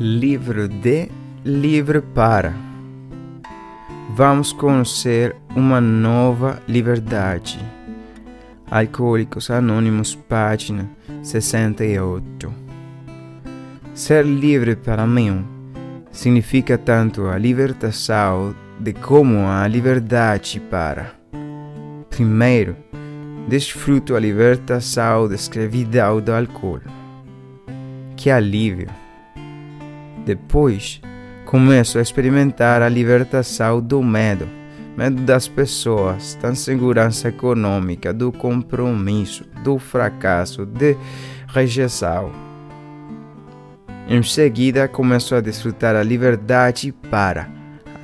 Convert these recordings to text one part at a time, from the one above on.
Livro de Livre para. Vamos conhecer uma nova liberdade. Alcoólicos Anônimos, página 68. Ser livre para mim significa tanto a libertação de como a liberdade para. Primeiro, desfruto a libertação da escravidão do álcool. Que alívio! Depois, começo a experimentar a libertação do medo, medo das pessoas, da insegurança econômica, do compromisso, do fracasso, de rejeição. Em seguida, começo a desfrutar a liberdade para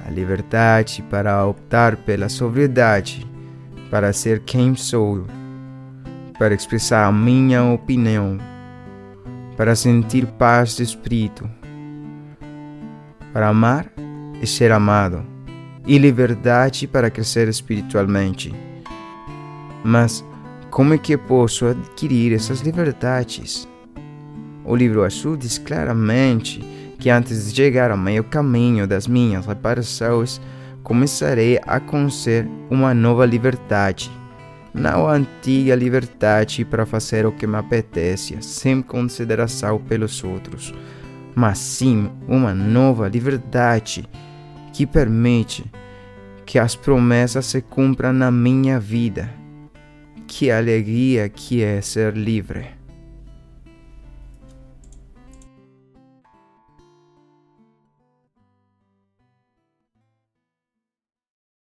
a liberdade para optar pela sobriedade, para ser quem sou, para expressar a minha opinião, para sentir paz de espírito para amar e ser amado, e liberdade para crescer espiritualmente. Mas como é que posso adquirir essas liberdades? O livro azul diz claramente que antes de chegar ao meio caminho das minhas reparações, começarei a conhecer uma nova liberdade. Não a antiga liberdade para fazer o que me apetece, sem consideração pelos outros mas sim uma nova liberdade que permite que as promessas se cumpram na minha vida. Que alegria que é ser livre!